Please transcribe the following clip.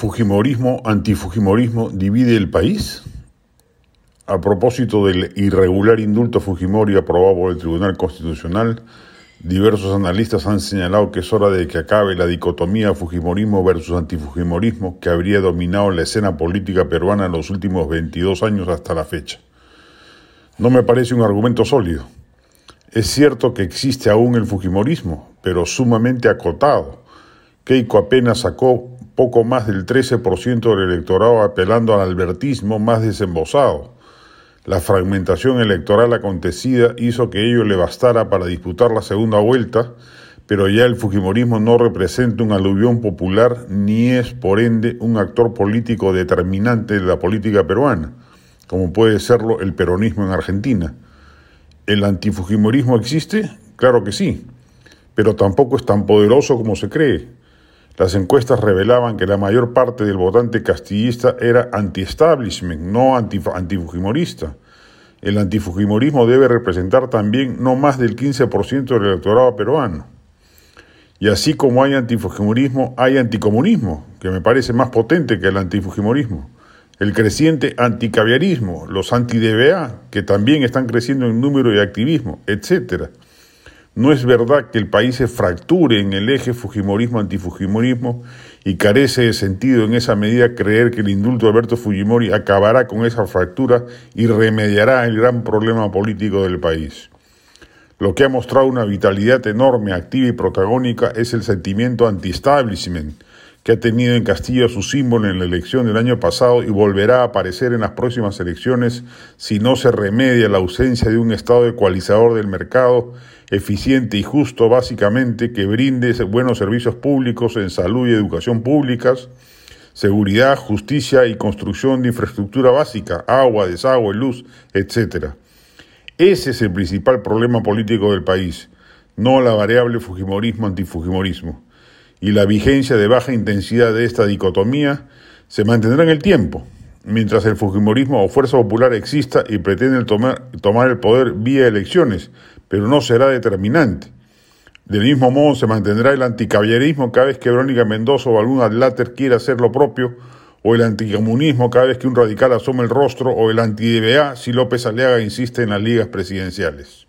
Fujimorismo, antifujimorismo divide el país? A propósito del irregular indulto Fujimori aprobado por el Tribunal Constitucional, diversos analistas han señalado que es hora de que acabe la dicotomía Fujimorismo versus antifujimorismo que habría dominado la escena política peruana en los últimos 22 años hasta la fecha. No me parece un argumento sólido. Es cierto que existe aún el Fujimorismo, pero sumamente acotado. Keiko apenas sacó poco más del 13% del electorado apelando al albertismo más desembosado. La fragmentación electoral acontecida hizo que ello le bastara para disputar la segunda vuelta, pero ya el Fujimorismo no representa un aluvión popular ni es, por ende, un actor político determinante de la política peruana, como puede serlo el peronismo en Argentina. ¿El antifujimorismo existe? Claro que sí, pero tampoco es tan poderoso como se cree. Las encuestas revelaban que la mayor parte del votante castillista era anti-establishment, no antifujimorista. El antifujimorismo debe representar también no más del 15% del electorado peruano. Y así como hay antifujimorismo, hay anticomunismo, que me parece más potente que el antifujimorismo. El creciente anticaviarismo, los anti-DBA, que también están creciendo en número y activismo, etcétera. No es verdad que el país se fracture en el eje Fujimorismo-antifujimorismo y carece de sentido en esa medida creer que el indulto de Alberto Fujimori acabará con esa fractura y remediará el gran problema político del país. Lo que ha mostrado una vitalidad enorme, activa y protagónica es el sentimiento anti-establishment, que ha tenido en Castilla su símbolo en la elección del año pasado y volverá a aparecer en las próximas elecciones si no se remedia la ausencia de un Estado ecualizador del mercado eficiente y justo básicamente que brinde buenos servicios públicos en salud y educación públicas, seguridad, justicia y construcción de infraestructura básica, agua, desagüe, luz, etc. Ese es el principal problema político del país, no la variable Fujimorismo-antifujimorismo. Y la vigencia de baja intensidad de esta dicotomía se mantendrá en el tiempo, mientras el Fujimorismo o Fuerza Popular exista y pretende tomar, el poder vía elecciones, pero no será determinante. Del mismo modo se mantendrá el anticaballerismo cada vez que Verónica Mendoza o algún adláter quiera hacer lo propio, o el anticomunismo cada vez que un radical asome el rostro, o el anti-DBA si López Aliaga insiste en las ligas presidenciales.